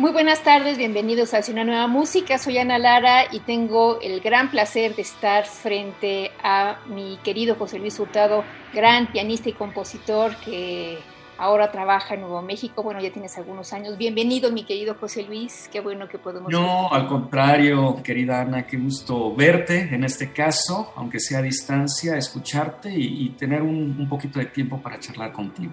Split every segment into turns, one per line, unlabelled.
Muy buenas tardes, bienvenidos a una nueva música. Soy Ana Lara y tengo el gran placer de estar frente a mi querido José Luis Hurtado, gran pianista y compositor que ahora trabaja en Nuevo México. Bueno, ya tienes algunos años. Bienvenido, mi querido José Luis. Qué bueno que podemos.
No, al contrario, querida Ana, qué gusto verte en este caso, aunque sea a distancia, escucharte y, tener un poquito de tiempo para charlar contigo.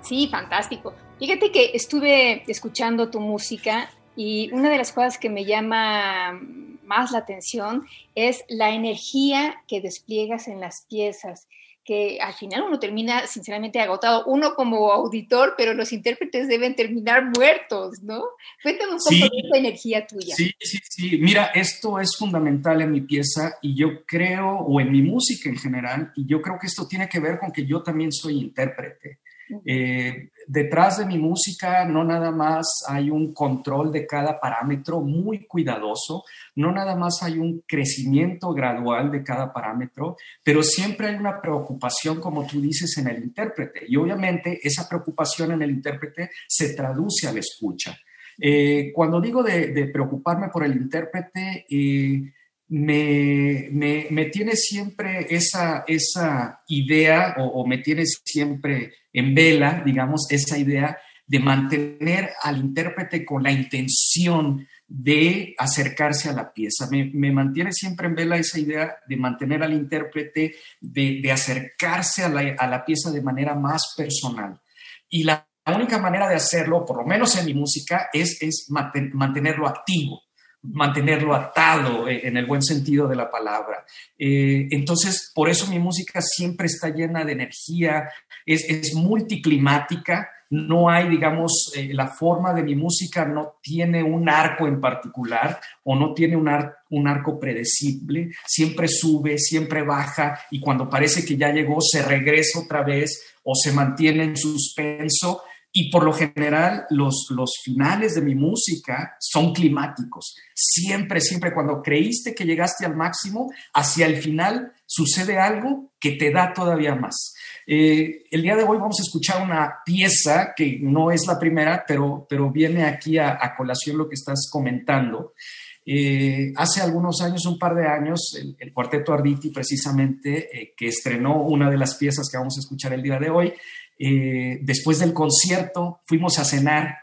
Sí, fantástico. Fíjate que estuve escuchando tu música y una de las cosas que me llama más la atención es la energía que despliegas en las piezas, que al final uno termina sinceramente agotado, uno como auditor, pero los intérpretes deben terminar muertos, ¿no? Cuéntame un poco de esa energía tuya.
Sí, sí, sí. Mira, esto es fundamental en mi pieza y yo creo, o en mi música en general, y yo creo que esto tiene que ver con que yo también soy intérprete. Eh, detrás de mi música no nada más hay un control de cada parámetro muy cuidadoso, no nada más hay un crecimiento gradual de cada parámetro, pero siempre hay una preocupación, como tú dices, en el intérprete. Y obviamente esa preocupación en el intérprete se traduce a la escucha. Eh, cuando digo de, preocuparme por el intérprete, eh, me, me, tiene siempre esa, esa idea o, me tiene siempre en vela, digamos, esa idea de mantener al intérprete con la intención de acercarse a la pieza. Me, mantiene siempre en vela esa idea de mantener al intérprete, de, acercarse a la, a la, pieza de manera más personal. Y la, única manera de hacerlo, por lo menos en mi música, es, es mantenerlo activo mantenerlo atado eh, en el buen sentido de la palabra. Eh, entonces, por eso mi música siempre está llena de energía, es, multiclimática, no hay, digamos, eh, la forma de mi música no tiene un arco en particular o no tiene un, un arco predecible, siempre sube, siempre baja y cuando parece que ya llegó se regresa otra vez o se mantiene en suspenso y por lo general, los, los finales de mi música son climáticos. Siempre, siempre, cuando creíste que llegaste al máximo, hacia el final sucede algo que te da todavía más. Eh, el día de hoy vamos a escuchar una pieza que no es la primera, pero, pero viene aquí a, colación lo que estás comentando. Eh, hace algunos años, un par de años, el, Cuarteto Arditi, precisamente, eh, que estrenó una de las piezas que vamos a escuchar el día de hoy, eh, después del concierto fuimos a cenar,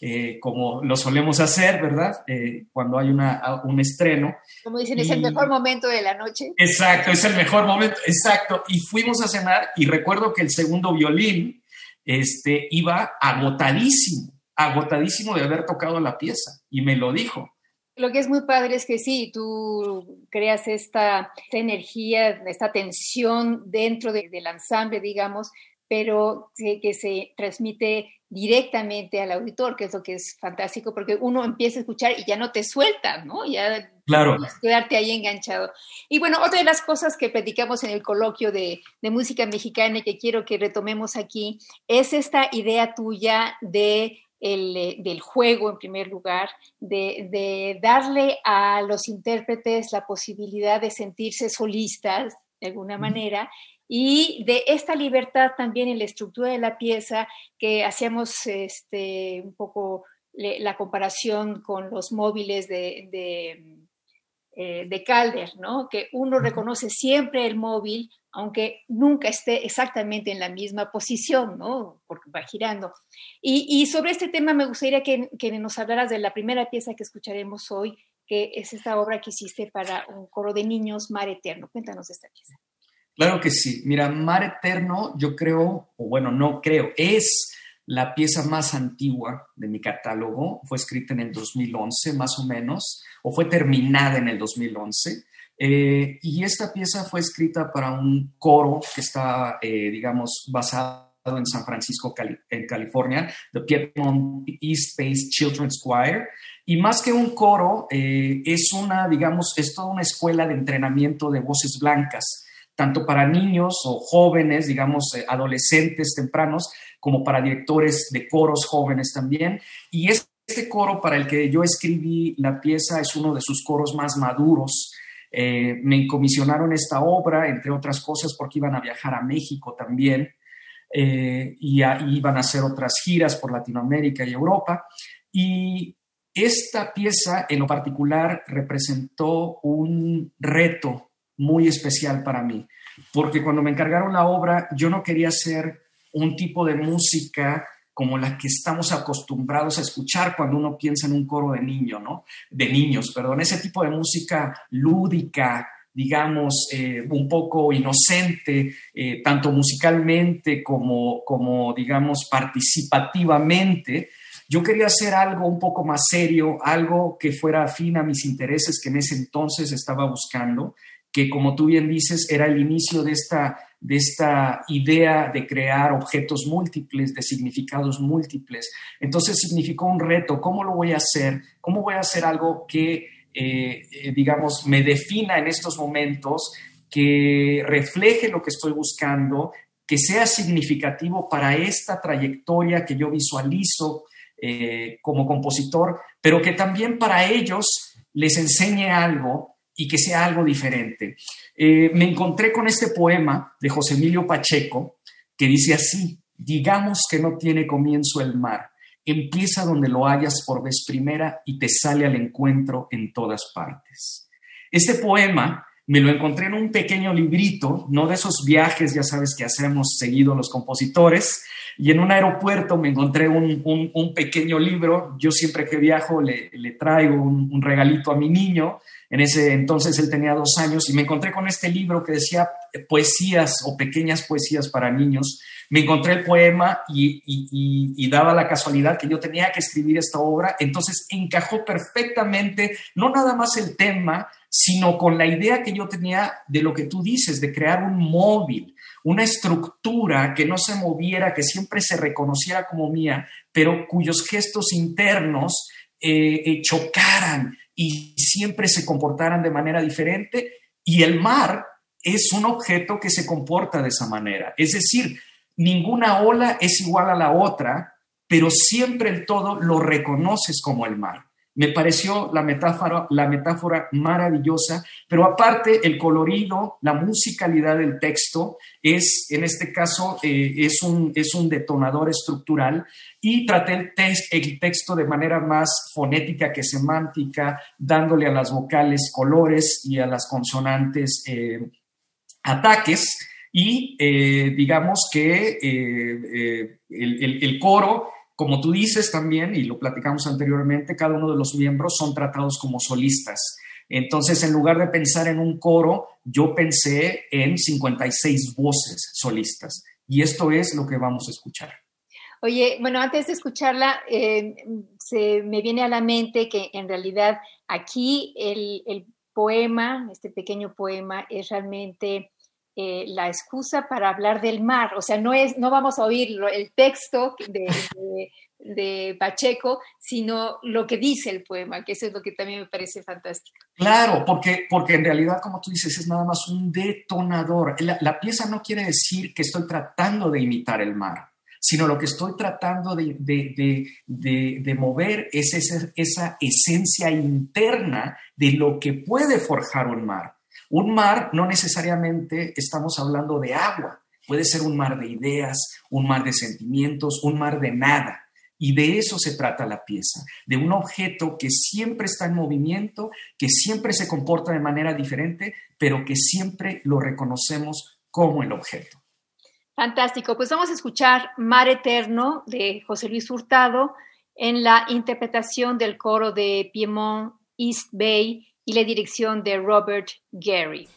eh, como lo solemos hacer, ¿verdad? Eh, cuando hay una, un estreno.
Como dicen, es el mejor momento de la noche.
Exacto, es el mejor momento, exacto. Y fuimos a cenar y recuerdo que el segundo violín este, iba agotadísimo, agotadísimo de haber tocado la pieza y me lo dijo.
Lo que es muy padre es que sí, tú creas esta, energía, esta tensión dentro del ensamble, digamos, pero que, se transmite directamente al auditor, que es lo que es fantástico, porque uno empieza a escuchar y ya no te suelta, ¿no? Ya
claro.
quedarte ahí enganchado. Y bueno, otra de las cosas que platicamos en el coloquio de, música mexicana y que quiero que retomemos aquí es esta idea tuya de el, del juego en primer lugar, de, de, darle a los intérpretes la posibilidad de sentirse solistas de alguna manera y de esta libertad también en la estructura de la pieza que hacíamos este, un poco la comparación con los móviles de, de, eh, Calder, ¿no? que uno reconoce siempre el móvil, aunque nunca esté exactamente en la misma posición, ¿no? porque va girando. Y, sobre este tema me gustaría que, que nos hablaras de la primera pieza que escucharemos hoy, que es esta obra que hiciste para un coro de niños, Mar Eterno. Cuéntanos esta pieza.
Claro que sí. Mira, Mar Eterno, yo creo, o bueno, no creo, es la pieza más antigua de mi catálogo. Fue escrita en el 2011, más o menos, o fue terminada en el 2011. Eh, y esta pieza fue escrita para un coro que está, eh, digamos, basado en San Francisco, en California, The Piedmont East Base Children's Choir. Y más que un coro, eh, es una, digamos, es toda una escuela de entrenamiento de voces blancas, tanto para niños o jóvenes, digamos, eh, adolescentes tempranos, como para directores de coros jóvenes también. Y este coro para el que yo escribí la pieza es uno de sus coros más maduros. Eh, me comisionaron esta obra, entre otras cosas, porque iban a viajar a México también y, iban a hacer otras giras por Latinoamérica y Europa. Y esta pieza en lo particular representó un reto muy especial para mí, porque cuando me encargaron la obra yo no quería hacer un tipo de música como la que estamos acostumbrados a escuchar cuando uno piensa en un coro de niño, ¿no? De niños, perdón, ese tipo de música lúdica, digamos, eh, un poco inocente, eh, tanto musicalmente como, como, digamos, participativamente, yo quería hacer algo un poco más serio, algo que fuera afín a mis intereses que en ese entonces estaba buscando, que como tú bien dices, era el inicio de esta, de esta idea de crear objetos múltiples, de significados múltiples. Entonces significó un reto, ¿cómo lo voy a hacer? ¿Cómo voy a hacer algo que, eh, eh, digamos, me defina en estos momentos, que refleje lo que estoy buscando, que sea significativo para esta trayectoria que yo visualizo eh, como compositor, pero que también para ellos les enseñe algo y que sea algo diferente. Eh, me encontré con este poema de José Emilio Pacheco que dice así, digamos que no tiene comienzo el mar, empieza donde lo hallas por vez primera y te sale al encuentro en todas partes. Este poema me lo encontré en un pequeño librito, no de esos viajes, ya sabes, que hacemos seguido los compositores, y en un aeropuerto me encontré un, pequeño libro. Yo siempre que viajo le, traigo un, regalito a mi niño. En ese entonces él tenía dos años y me encontré con este libro que decía poesías o pequeñas poesías para niños. Me encontré el poema y, y daba la casualidad que yo tenía que escribir esta obra. Entonces encajó perfectamente, no nada más el tema, sino con la idea que yo tenía de lo que tú dices, de crear un móvil, una estructura que no se moviera, que siempre se reconociera como mía, pero cuyos gestos internos eh, eh, chocaran y siempre se comportaran de manera diferente. Y el mar es un objeto que se comporta de esa manera. Es decir, ninguna ola es igual a la otra, pero siempre el todo lo reconoces como el mar. Me pareció la metáfora, la metáfora maravillosa, pero aparte el colorido, la musicalidad del texto es, en este caso, eh, es, un, es un detonador estructural y traté el, texto de manera más fonética que semántica, dándole a las vocales colores y a las consonantes eh, ataques. Y eh, digamos que el, el coro como tú dices también, y lo platicamos anteriormente, cada uno de los miembros son tratados como solistas. Entonces, en lugar de pensar en un coro, yo pensé en 56 voces solistas. Y esto es lo que vamos a escuchar.
Oye, bueno, antes de escucharla, eh, se me viene a la mente que en realidad aquí el, poema, este pequeño poema, es realmente eh, la excusa para hablar del mar. O sea, no, es, no vamos a oír el texto de, de, Pacheco, sino lo que dice el poema, que eso es lo que también me parece fantástico.
Claro, porque, porque en realidad, como tú dices, es nada más un detonador. La, pieza no quiere decir que estoy tratando de imitar el mar sino lo que estoy tratando de, de, de, de mover es esa, esa, esencia interna de lo que puede forjar un mar. Un mar no necesariamente estamos hablando de agua, puede ser un mar de ideas, un mar de sentimientos, un mar de nada. Y de eso se trata la pieza, de un objeto que siempre está en movimiento, que siempre se comporta de manera diferente, pero que siempre lo reconocemos como el objeto.
Fantástico, pues vamos a escuchar Mar Eterno de José Luis Hurtado en la interpretación del coro de Piemont East Bay y la dirección de Robert Gary.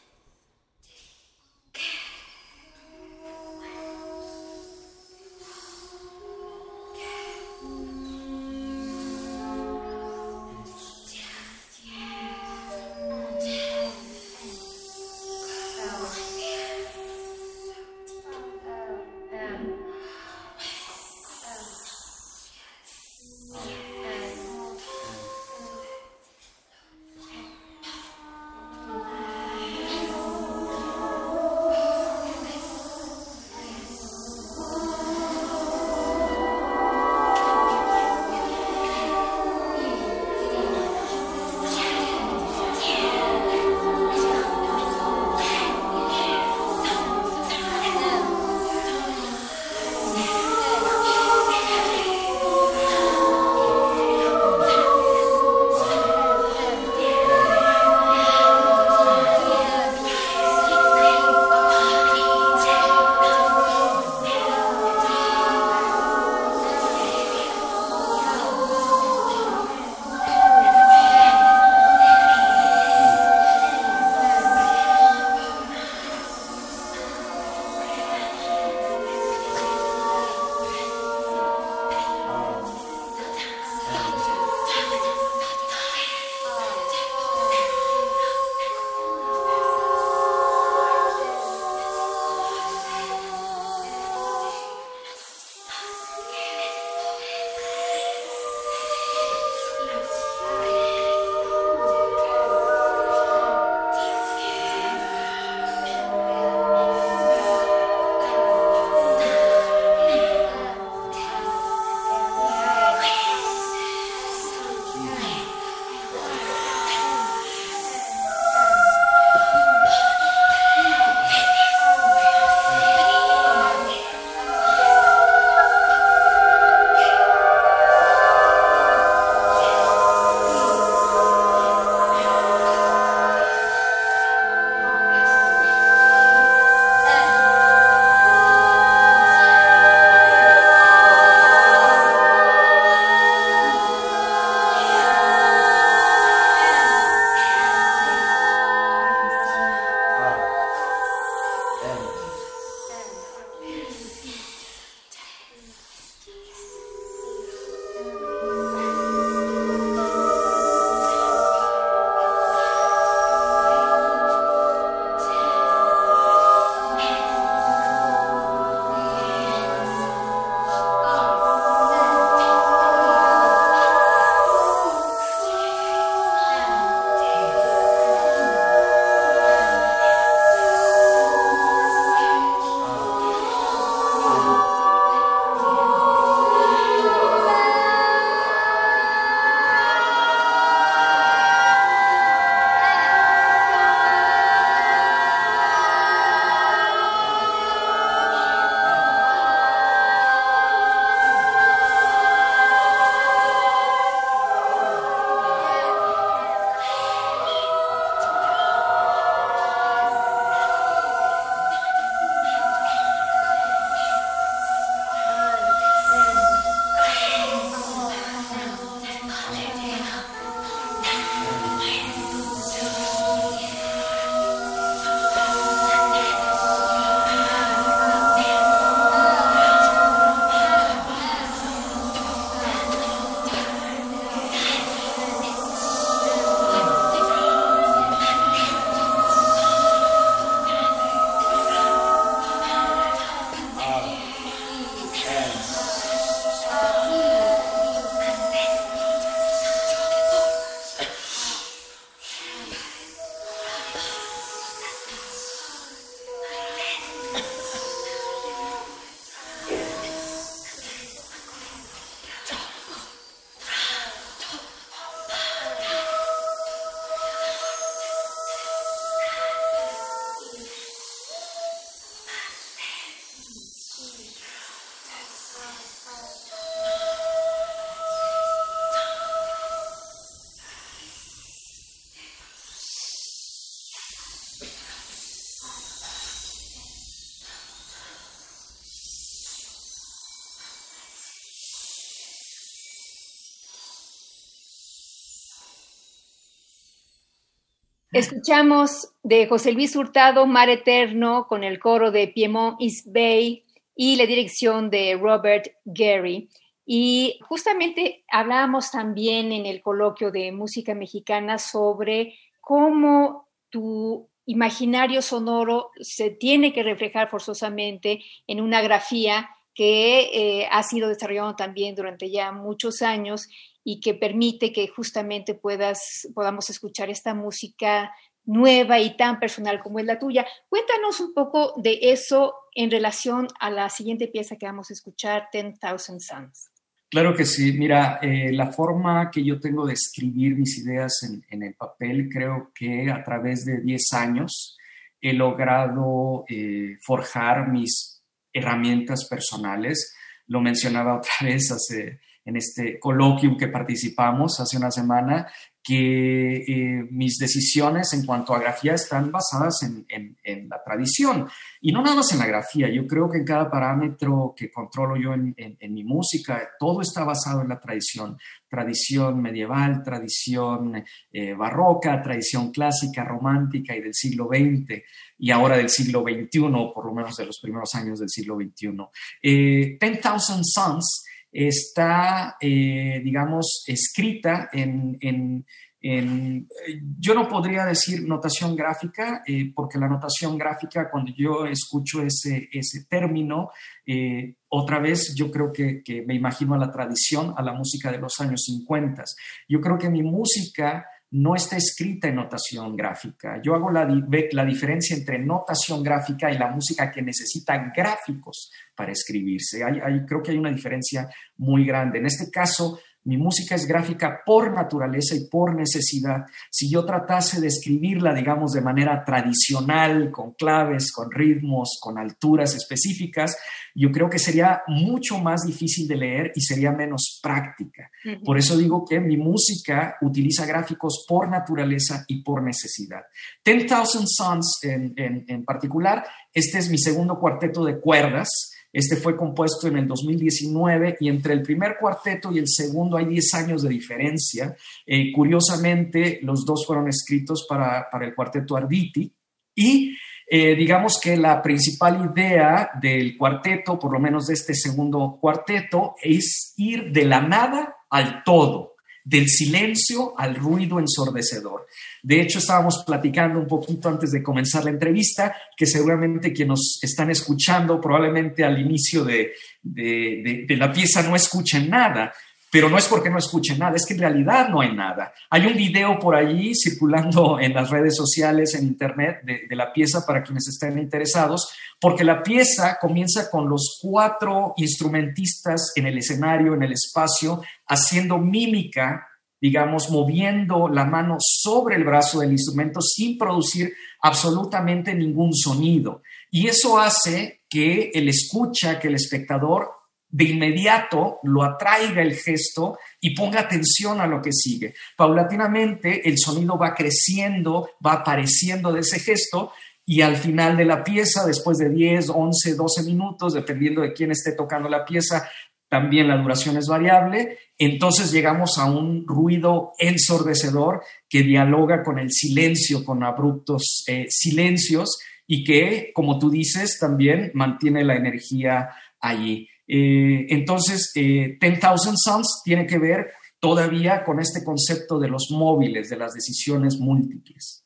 Escuchamos de José Luis Hurtado, Mar Eterno, con el coro de Piemont East Bay y la dirección de Robert Gary. Y justamente hablábamos también en el coloquio de música mexicana sobre cómo tu imaginario sonoro se tiene que reflejar forzosamente en una grafía que ha sido desarrollado también durante ya muchos años y que permite que justamente puedas, podamos escuchar esta música nueva y tan personal como es la tuya. Cuéntanos un poco de eso en relación a la siguiente pieza que vamos a escuchar, Ten Thousand Suns.
Claro que sí. Mira, eh, la forma que yo tengo de escribir mis ideas en, el papel, creo que a través de 10 años he logrado eh, forjar mis herramientas personales. Lo mencionaba otra vez hace, en este coloquio que participamos hace una semana, que eh, mis decisiones en cuanto a grafía están basadas en, la tradición. Y no nada más en la grafía, yo creo que en cada parámetro que controlo yo en, mi música, todo está basado en la tradición. Tradición medieval, tradición eh, barroca, tradición clásica, romántica y del siglo XX y ahora del siglo XXI, por lo menos de los primeros años del siglo XXI. Eh, Ten Thousand Suns está, eh, digamos, escrita en, yo no podría decir notación gráfica, eh, porque la notación gráfica, cuando yo escucho ese, ese término, eh, otra vez yo creo que, que, me imagino a la tradición, a la música de los años 50. Yo creo que mi música no está escrita en notación gráfica. Yo hago la, la, diferencia entre notación gráfica y la música que necesita gráficos para escribirse. Hay, creo que hay una diferencia muy grande. En este caso, mi música es gráfica por naturaleza y por necesidad. Si yo tratase de escribirla, digamos, de manera tradicional, con claves, con ritmos, con alturas específicas, yo creo que sería mucho más difícil de leer y sería menos práctica. Por eso digo que mi música utiliza gráficos por naturaleza y por necesidad. Ten Thousand Suns en, en particular, este es mi segundo cuarteto de cuerdas este fue compuesto en el 2019 y entre el primer cuarteto y el segundo hay 10 años de diferencia. Eh, curiosamente, los dos fueron escritos para, el cuarteto Arditi y eh, digamos que la principal idea del cuarteto, por lo menos de este segundo cuarteto, es ir de la nada al todo del silencio al ruido ensordecedor. De hecho, estábamos platicando un poquito antes de comenzar la entrevista, que seguramente quienes nos están escuchando probablemente al inicio de, de la pieza no escuchen nada, pero no es porque no escuchen nada, es que en realidad no hay nada. Hay un video por allí circulando en las redes sociales, en internet, de, la pieza para quienes estén interesados, porque la pieza comienza con los cuatro instrumentistas en el escenario, en el espacio, haciendo mímica, digamos, moviendo la mano sobre el brazo del instrumento sin producir absolutamente ningún sonido. Y eso hace que el escucha, que el espectador de inmediato lo atraiga el gesto y ponga atención a lo que sigue. Paulatinamente el sonido va creciendo, va apareciendo de ese gesto y al final de la pieza, después de 10, 11, 12 minutos, dependiendo de quién esté tocando la pieza, también la duración es variable, entonces llegamos a un ruido ensordecedor que dialoga con el silencio, con abruptos eh, silencios y que, como tú dices, también mantiene la energía allí. Eh, entonces, eh, 10,000 Suns tiene que ver todavía con este concepto de los móviles, de las decisiones múltiples.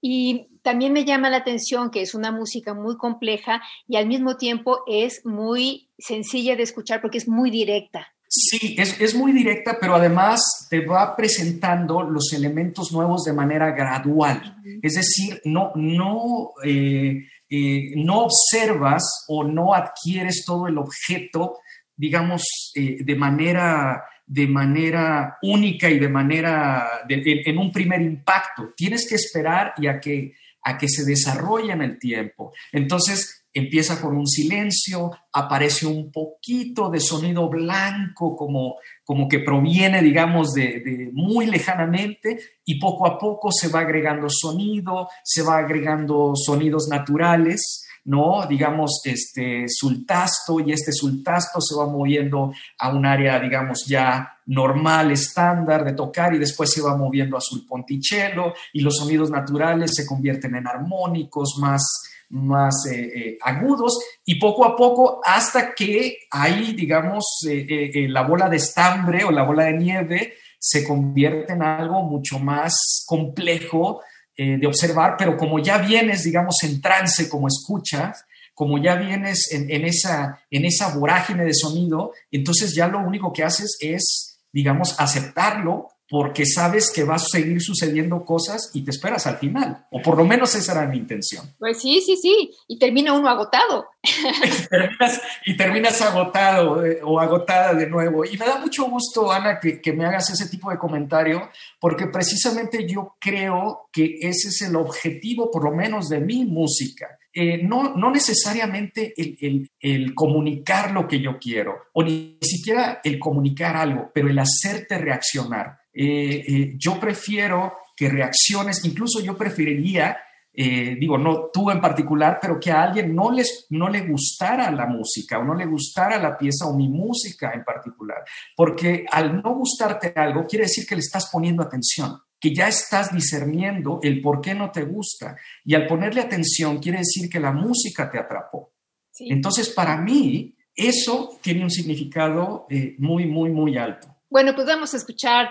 Y también me llama la atención que es una música muy compleja y al mismo tiempo es muy sencilla de escuchar porque es muy directa.
Sí, es, muy directa, pero además te va presentando los elementos nuevos de manera gradual. Es decir, no, no eh, eh, no observas o no adquieres todo el objeto, digamos, eh, de, manera, de manera única y de manera, en un primer impacto. Tienes que esperar y a que, a que se desarrolle en el tiempo. Entonces, empieza con un silencio, aparece un poquito de sonido blanco como, como que proviene, digamos, de, muy lejanamente y poco a poco se va agregando sonido, se va agregando sonidos naturales, ¿no? Digamos, este sultasto y este sultasto se va moviendo a un área, digamos, ya normal, estándar de tocar y después se va moviendo a sulponticello y los sonidos naturales se convierten en armónicos más más eh, eh, agudos y poco a poco hasta que ahí, digamos, eh, la bola de estambre o la bola de nieve se convierte en algo mucho más complejo de observar, pero como ya vienes, digamos, en trance, como escuchas, como ya vienes en, en, esa, en esa vorágine de sonido, entonces ya lo único que haces es, digamos, aceptarlo porque sabes que va a seguir sucediendo cosas y te esperas al final. O por lo menos esa era mi intención.
Pues sí, sí, sí. Y termina uno agotado.
y, terminas, agotado eh, o agotada de nuevo. Y me da mucho gusto, Ana, que, que, me hagas ese tipo de comentario, porque precisamente yo creo que ese es el objetivo, por lo menos, de mi música. Eh, no, no necesariamente el, el, el, comunicar lo que yo quiero, o ni siquiera el comunicar algo, pero el hacerte reaccionar. Eh, eh, yo prefiero que reacciones, incluso yo preferiría, eh, digo, no tú en particular, pero que a alguien no, les, no le gustara la música o no le gustara la pieza o mi música en particular, porque al no gustarte algo quiere decir que le estás poniendo atención que ya estás discerniendo el por qué no te gusta. Y al ponerle atención quiere decir que la música te atrapó. Entonces, para mí, eso tiene un significado muy, muy, muy alto.
Bueno, pues vamos a escuchar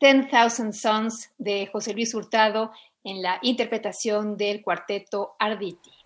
10,000 Sons de José Luis Hurtado en la interpretación del cuarteto Arditi.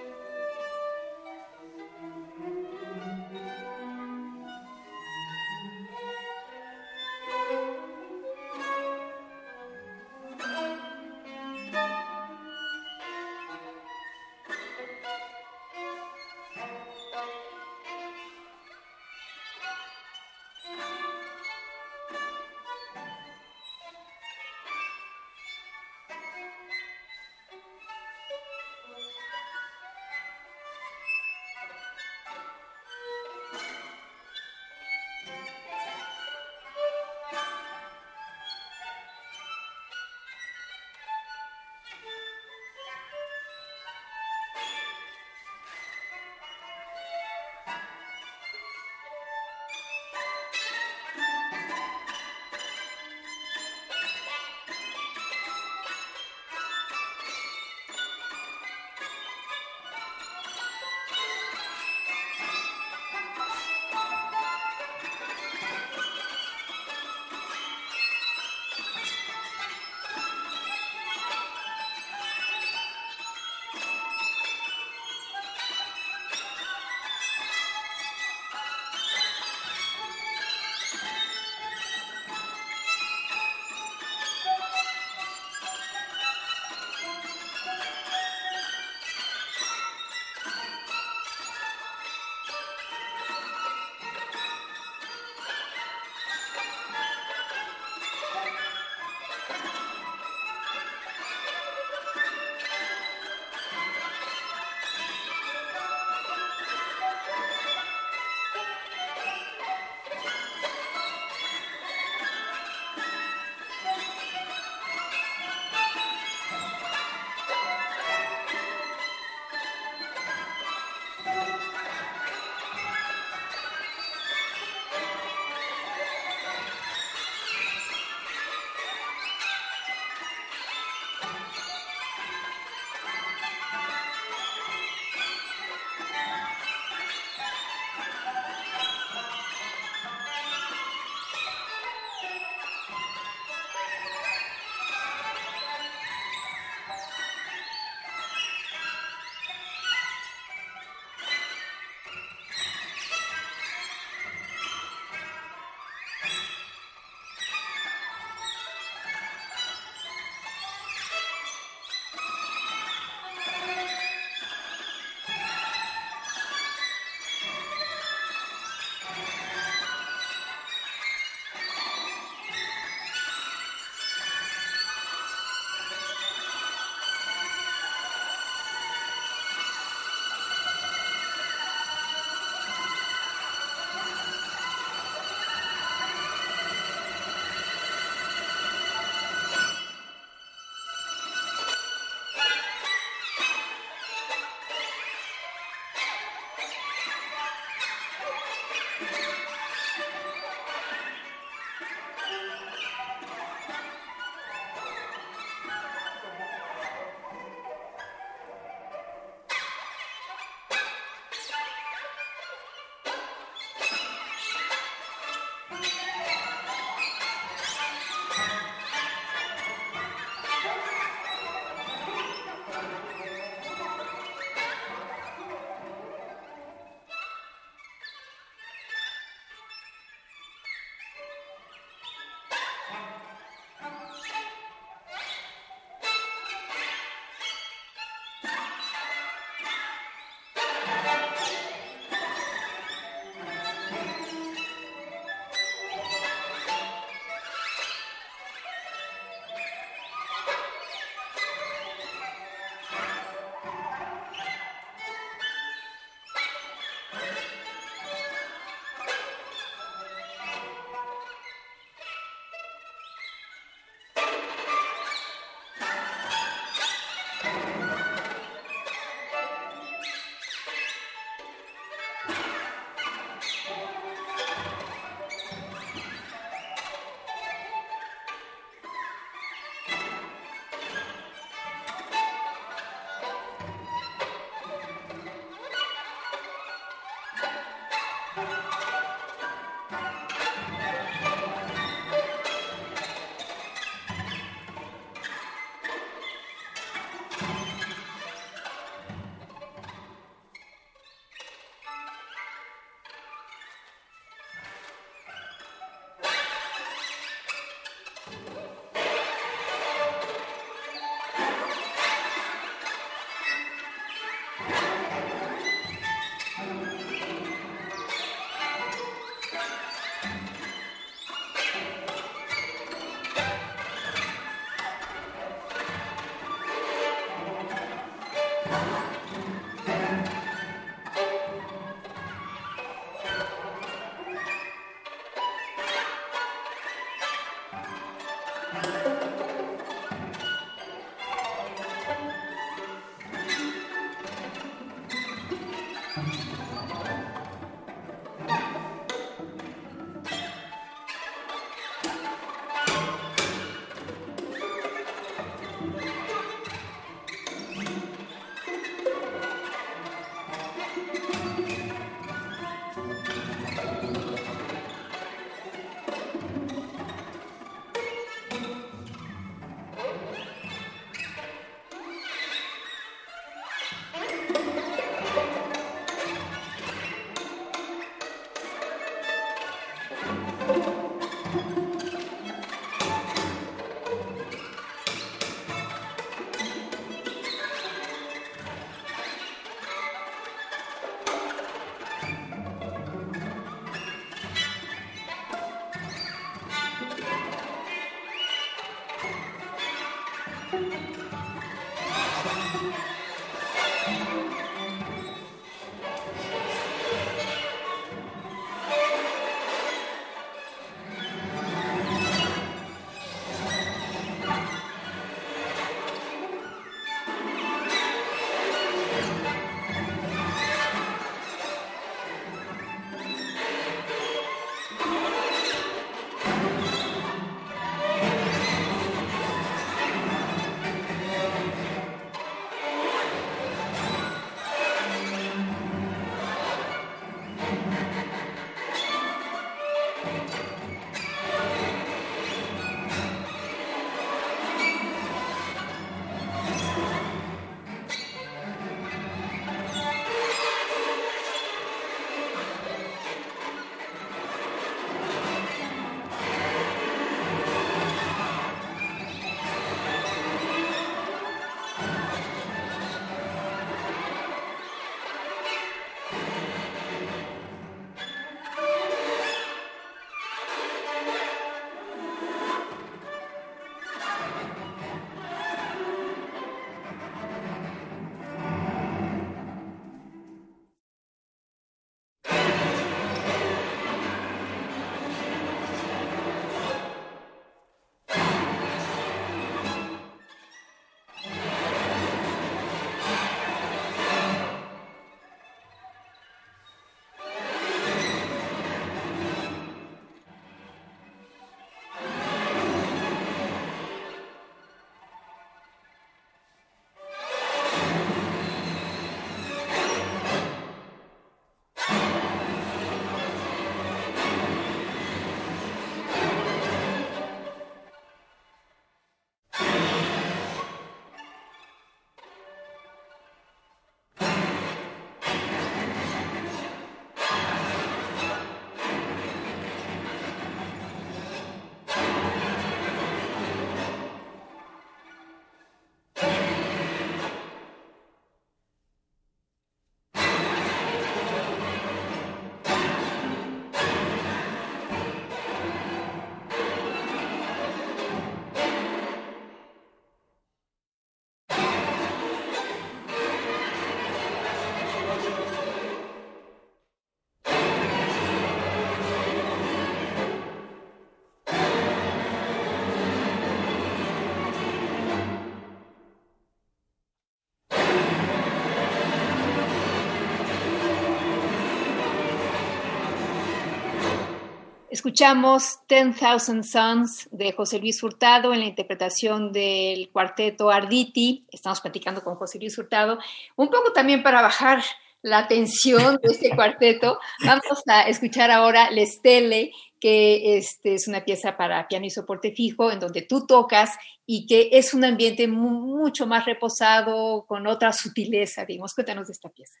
Escuchamos Ten Thousand Suns de José Luis Hurtado en la interpretación del cuarteto Arditi. Estamos platicando con José Luis Hurtado, un poco también para bajar la tensión de este cuarteto. Vamos a escuchar ahora L'Estelle, que este, es una pieza para piano y soporte fijo, en donde tú tocas y que es un ambiente mucho más reposado, con otra sutileza, digamos. Cuéntanos de esta pieza.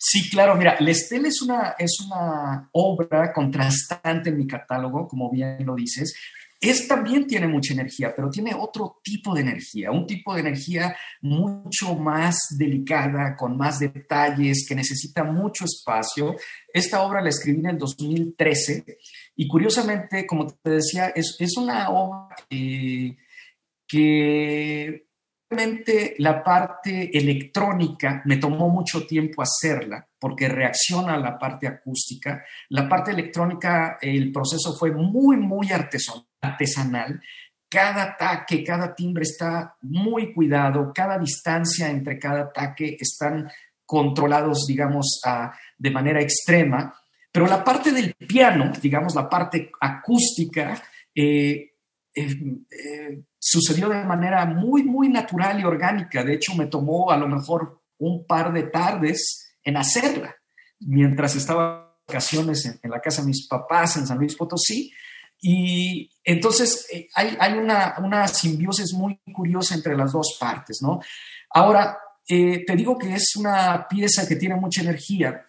Sí, claro, mira, Lestel es una, es una obra contrastante en mi catálogo, como bien lo dices, es también tiene mucha energía, pero tiene otro tipo de energía, un tipo de energía mucho más delicada, con más detalles, que necesita mucho espacio. Esta obra la escribí en el 2013 y curiosamente, como te decía, es, es una obra que realmente la parte electrónica me tomó mucho tiempo hacerla porque reacciona a la parte acústica. La parte electrónica, el proceso fue muy, muy artesanal. Cada ataque, cada timbre está muy cuidado, cada distancia entre cada ataque están controlados, digamos, de manera extrema. Pero la parte del piano, digamos, la parte acústica, eh, eh, eh, sucedió de manera muy, muy natural y orgánica. De hecho, me tomó a lo mejor un par de tardes en hacerla, mientras estaba en vacaciones en, la casa de mis papás en San Luis Potosí. Y entonces eh, hay, hay una, una, simbiosis muy curiosa entre las dos partes, ¿no? Ahora, te digo que es una pieza que tiene mucha energía,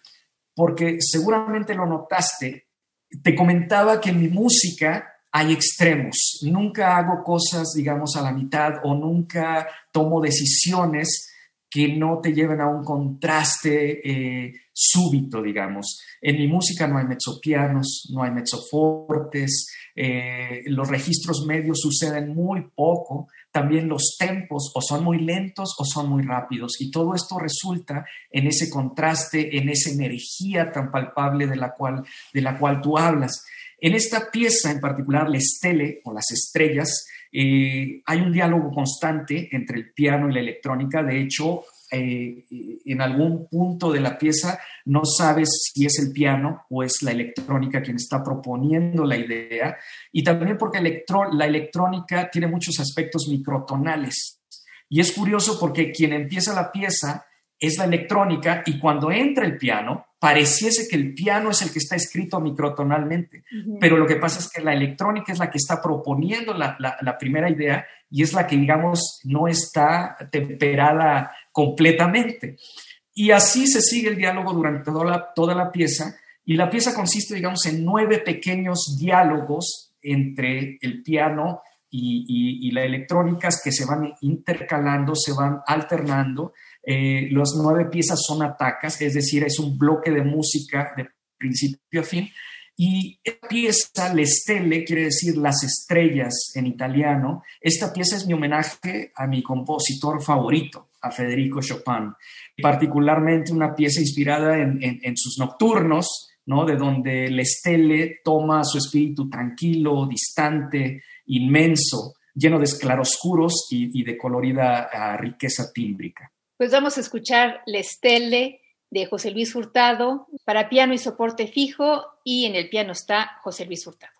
porque seguramente lo notaste. Te comentaba que mi música hay extremos. Nunca hago cosas, digamos, a la mitad o nunca tomo decisiones que no te lleven a un contraste eh, súbito, digamos. En mi música no hay mezzopianos, no hay mezzofortes, eh, los registros medios suceden muy poco, también los tempos o son muy lentos o son muy rápidos y todo esto resulta en ese contraste, en esa energía tan palpable de la cual, de la cual tú hablas. En esta pieza en particular, la estele o las estrellas, eh, hay un diálogo constante entre el piano y la electrónica. De hecho, eh, en algún punto de la pieza no sabes si es el piano o es la electrónica quien está proponiendo la idea. Y también porque la electrónica tiene muchos aspectos microtonales. Y es curioso porque quien empieza la pieza es la electrónica y cuando entra el piano, pareciese que el piano es el que está escrito microtonalmente, pero lo que pasa es que la electrónica es la que está proponiendo la, primera idea y es la que, digamos, no está temperada completamente. Y así se sigue el diálogo durante toda la, toda la pieza y la pieza consiste, digamos, en nueve pequeños diálogos entre el piano y, y, la electrónica que se van intercalando, se van alternando eh, las nueve piezas son atacas, es decir, es un bloque de música de principio a fin. Y esta pieza, Le Stelle, quiere decir las estrellas en italiano. Esta pieza es mi homenaje a mi compositor favorito, a Federico Chopin. Particularmente una pieza inspirada en, sus nocturnos, ¿no? de donde Le Stelle toma su espíritu tranquilo, distante, inmenso, lleno de claroscuros y, y de colorida ah, riqueza tímbrica.
Pues vamos a escuchar La Estelle de José Luis Hurtado para piano y soporte fijo y en el piano está José Luis Hurtado.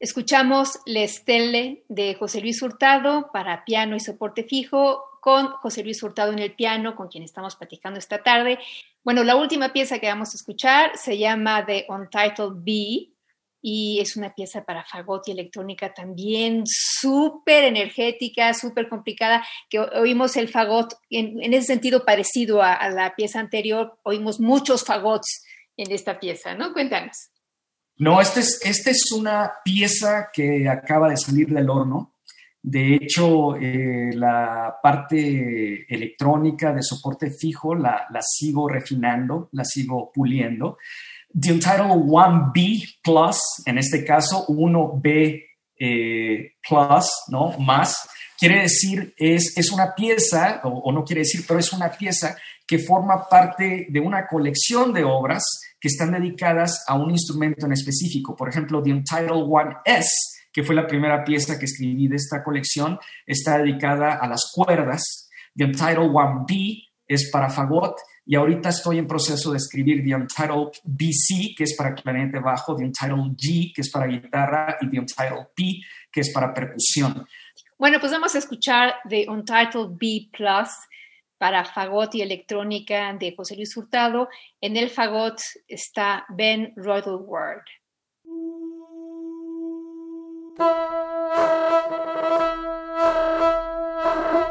Escuchamos La Stelle de José Luis Hurtado para piano y soporte fijo con José Luis Hurtado en el piano, con quien estamos platicando esta tarde. Bueno, la última pieza que vamos a escuchar se llama The Untitled Bee y es una pieza para fagot y electrónica también súper energética, súper complicada, que oímos el fagot en, ese sentido parecido a, la pieza anterior, oímos muchos fagots en esta pieza, ¿no? Cuéntanos.
No, esta es, este es una pieza que acaba de salir del horno. De hecho, eh, la parte electrónica de soporte fijo la, la sigo refinando, la sigo puliendo. The Untitled 1B Plus, en este caso 1B eh, Plus, ¿no? Más, quiere decir, es, es una pieza, o, no quiere decir, pero es una pieza que forma parte de una colección de obras que están dedicadas a un instrumento en específico. Por ejemplo, The Untitled 1S, que fue la primera pieza que escribí de esta colección, está dedicada a las cuerdas. The Untitled 1B es para fagot y ahorita estoy en proceso de escribir The Untitled BC, que es para clarinete bajo, The Untitled G, que es para guitarra, y The Untitled P, que es para percusión.
Bueno, pues vamos a escuchar The Untitled B Plus para fagot y electrónica de José Luis Hurtado. En el fagot está Ben Ward.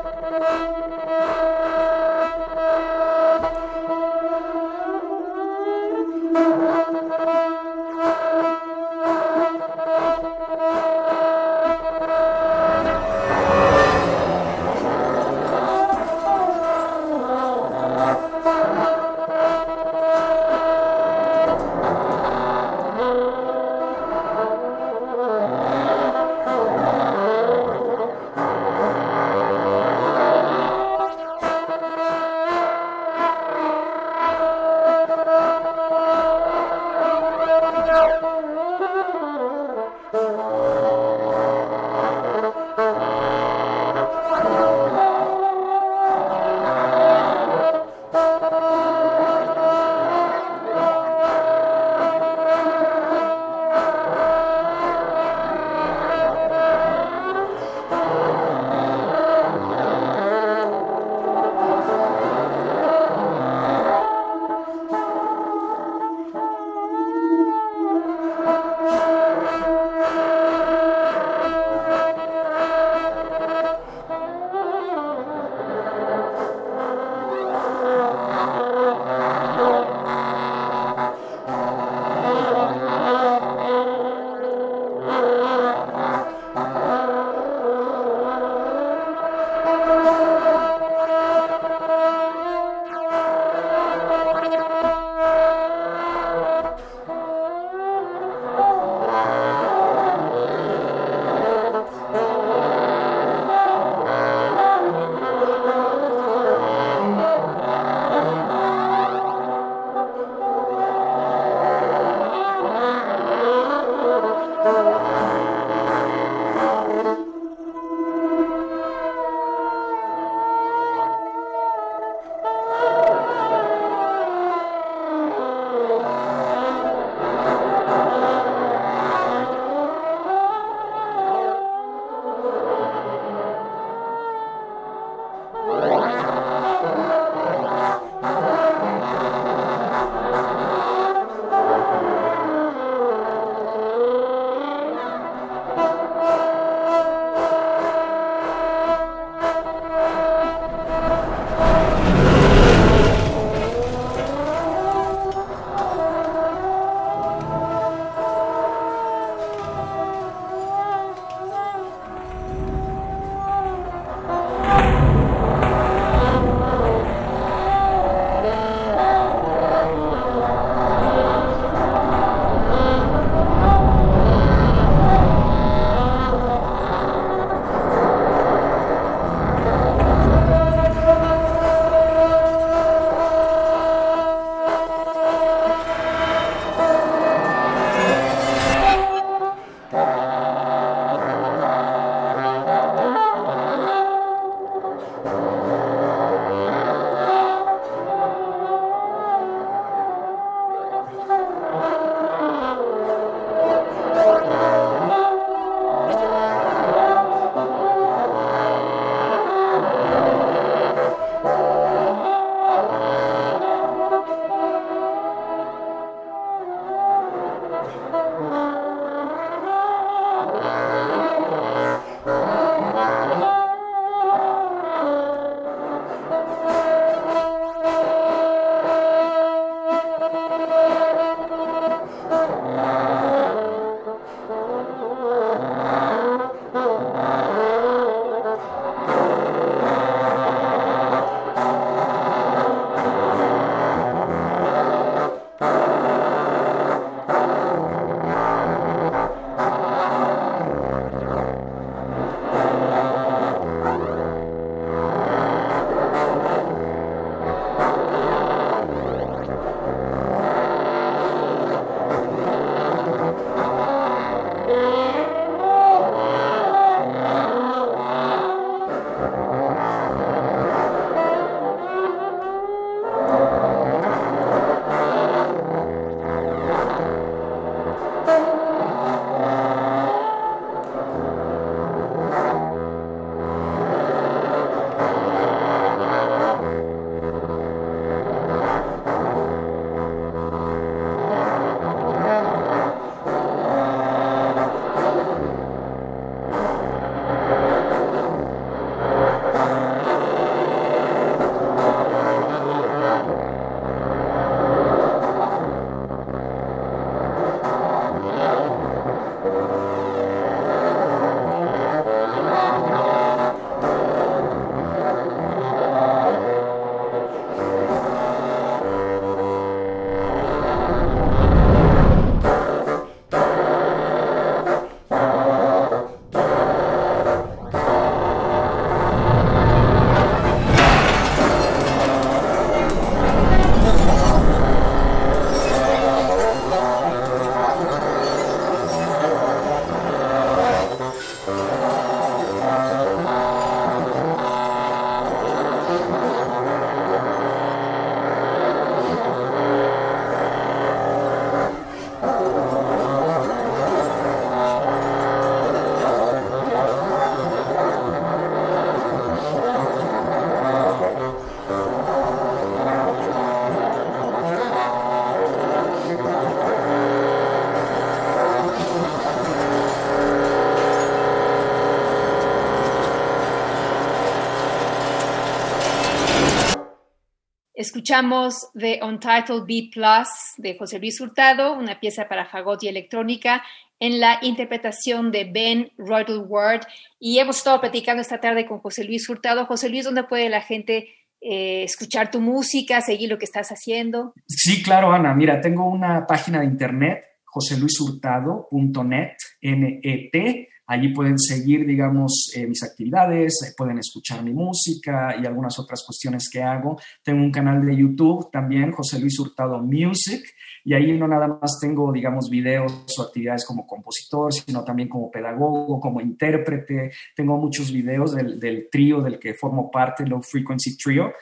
Escuchamos The Untitled B Plus de José Luis Hurtado, una pieza para fagot y electrónica en la interpretación de Ben Ward. Y hemos estado platicando esta tarde con José Luis Hurtado. José Luis, ¿dónde puede la gente eh, escuchar tu música, seguir lo que estás haciendo?
Sí, claro, Ana. Mira, tengo una página de internet, joseluishurtado.net, N-E-T Allí pueden seguir, digamos, eh, mis actividades, eh, pueden escuchar mi música y algunas otras cuestiones que hago. Tengo un canal de YouTube también, José Luis Hurtado Music, y ahí no nada más tengo, digamos, videos o actividades como compositor, sino también como pedagogo, como intérprete. Tengo muchos videos del, del trío del que formo parte, Low Frequency Trio.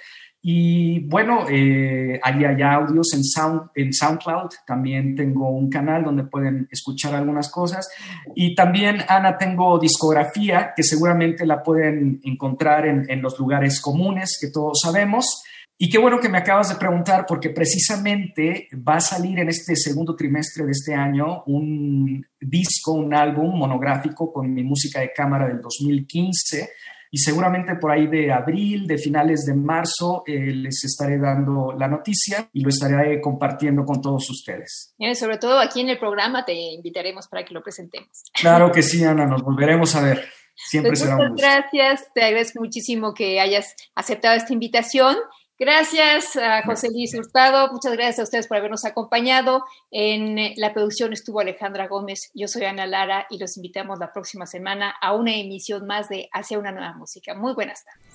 Y bueno, eh, ahí hay audios en, Sound, en SoundCloud. También tengo un canal donde pueden escuchar algunas cosas. Y también, Ana, tengo discografía que seguramente la pueden encontrar en, en los lugares comunes que todos sabemos. Y qué bueno que me acabas de preguntar porque precisamente va a salir en este segundo trimestre de este año un disco, un álbum monográfico con mi música de cámara del 2015 y seguramente por ahí de abril, de finales de marzo, eh, les estaré dando la noticia y lo estaré compartiendo con todos ustedes.
Y sobre todo aquí en el programa te invitaremos para que lo presentemos.
Claro que sí, Ana, nos volveremos a ver. Siempre
pues
será
un gusto. Gracias, te agradezco muchísimo que hayas aceptado esta invitación Gracias a José Luis Hurtado, muchas gracias a ustedes por habernos acompañado. En eh, la producción estuvo Alejandra Gómez, yo soy Ana Lara y los invitamos la próxima semana a una emisión más de Hacia una nueva música. Muy buenas tardes.